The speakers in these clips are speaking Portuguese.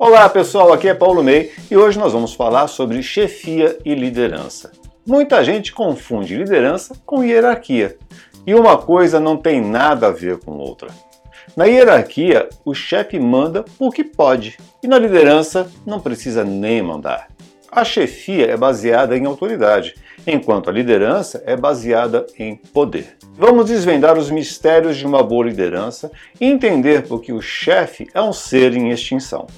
Olá pessoal, aqui é Paulo Ney e hoje nós vamos falar sobre chefia e liderança. Muita gente confunde liderança com hierarquia e uma coisa não tem nada a ver com outra. Na hierarquia, o chefe manda o que pode e na liderança não precisa nem mandar. A chefia é baseada em autoridade, enquanto a liderança é baseada em poder. Vamos desvendar os mistérios de uma boa liderança e entender por que o chefe é um ser em extinção.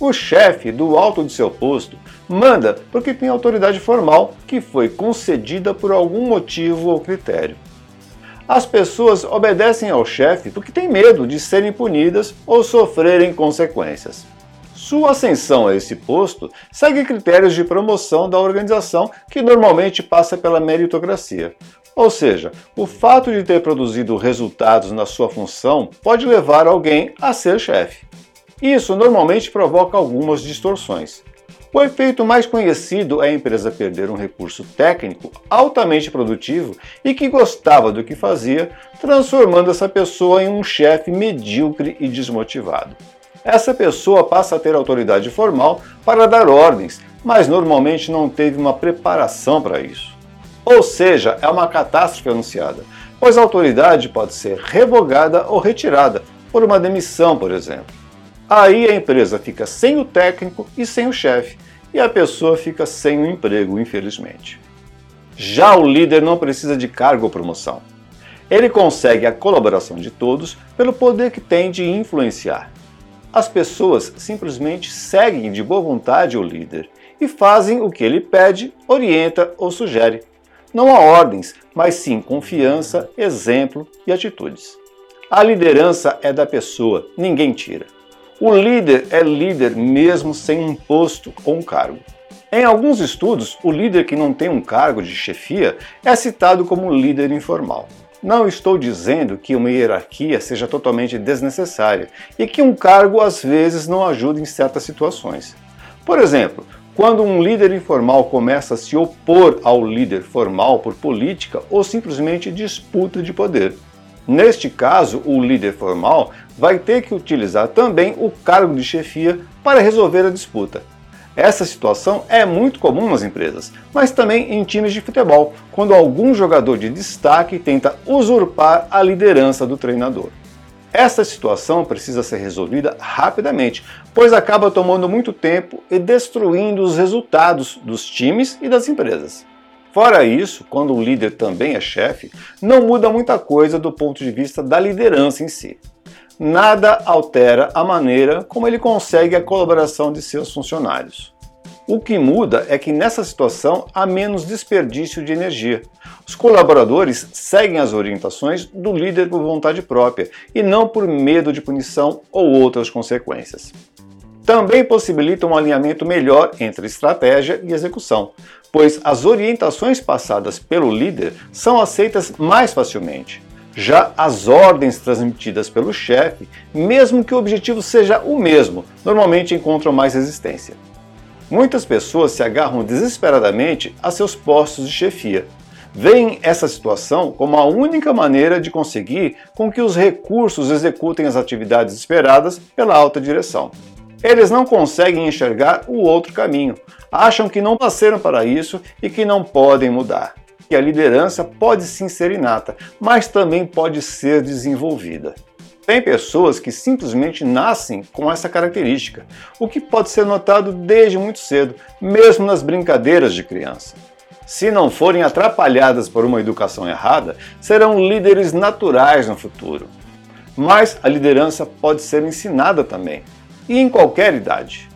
O chefe, do alto de seu posto, manda porque tem autoridade formal que foi concedida por algum motivo ou critério. As pessoas obedecem ao chefe porque têm medo de serem punidas ou sofrerem consequências. Sua ascensão a esse posto segue critérios de promoção da organização que normalmente passa pela meritocracia. Ou seja, o fato de ter produzido resultados na sua função pode levar alguém a ser chefe. Isso normalmente provoca algumas distorções. O efeito mais conhecido é a empresa perder um recurso técnico altamente produtivo e que gostava do que fazia, transformando essa pessoa em um chefe medíocre e desmotivado. Essa pessoa passa a ter autoridade formal para dar ordens, mas normalmente não teve uma preparação para isso. Ou seja, é uma catástrofe anunciada, pois a autoridade pode ser revogada ou retirada por uma demissão, por exemplo. Aí a empresa fica sem o técnico e sem o chefe, e a pessoa fica sem o emprego, infelizmente. Já o líder não precisa de cargo ou promoção. Ele consegue a colaboração de todos pelo poder que tem de influenciar. As pessoas simplesmente seguem de boa vontade o líder e fazem o que ele pede, orienta ou sugere. Não há ordens, mas sim confiança, exemplo e atitudes. A liderança é da pessoa, ninguém tira. O líder é líder mesmo sem um posto ou um cargo. Em alguns estudos, o líder que não tem um cargo de chefia é citado como líder informal. Não estou dizendo que uma hierarquia seja totalmente desnecessária e que um cargo às vezes não ajuda em certas situações. Por exemplo, quando um líder informal começa a se opor ao líder formal por política ou simplesmente disputa de poder. Neste caso, o líder formal vai ter que utilizar também o cargo de chefia para resolver a disputa. Essa situação é muito comum nas empresas, mas também em times de futebol, quando algum jogador de destaque tenta usurpar a liderança do treinador. Essa situação precisa ser resolvida rapidamente, pois acaba tomando muito tempo e destruindo os resultados dos times e das empresas. Fora isso, quando o líder também é chefe, não muda muita coisa do ponto de vista da liderança em si. Nada altera a maneira como ele consegue a colaboração de seus funcionários. O que muda é que nessa situação há menos desperdício de energia. Os colaboradores seguem as orientações do líder por vontade própria e não por medo de punição ou outras consequências também possibilita um alinhamento melhor entre estratégia e execução, pois as orientações passadas pelo líder são aceitas mais facilmente. Já as ordens transmitidas pelo chefe, mesmo que o objetivo seja o mesmo, normalmente encontram mais resistência. Muitas pessoas se agarram desesperadamente a seus postos de chefia. Veem essa situação como a única maneira de conseguir com que os recursos executem as atividades esperadas pela alta direção. Eles não conseguem enxergar o outro caminho, acham que não nasceram para isso e que não podem mudar. E a liderança pode sim ser inata, mas também pode ser desenvolvida. Tem pessoas que simplesmente nascem com essa característica, o que pode ser notado desde muito cedo, mesmo nas brincadeiras de criança. Se não forem atrapalhadas por uma educação errada, serão líderes naturais no futuro. Mas a liderança pode ser ensinada também e em qualquer idade.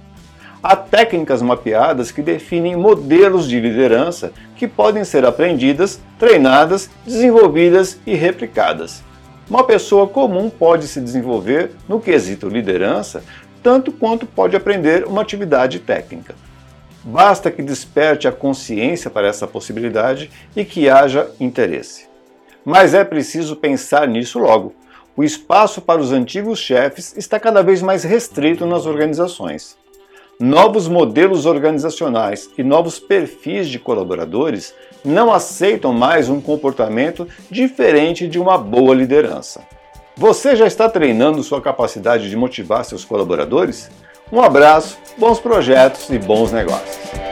Há técnicas mapeadas que definem modelos de liderança que podem ser aprendidas, treinadas, desenvolvidas e replicadas. Uma pessoa comum pode se desenvolver no quesito liderança tanto quanto pode aprender uma atividade técnica. Basta que desperte a consciência para essa possibilidade e que haja interesse. Mas é preciso pensar nisso logo, o espaço para os antigos chefes está cada vez mais restrito nas organizações. Novos modelos organizacionais e novos perfis de colaboradores não aceitam mais um comportamento diferente de uma boa liderança. Você já está treinando sua capacidade de motivar seus colaboradores? Um abraço, bons projetos e bons negócios.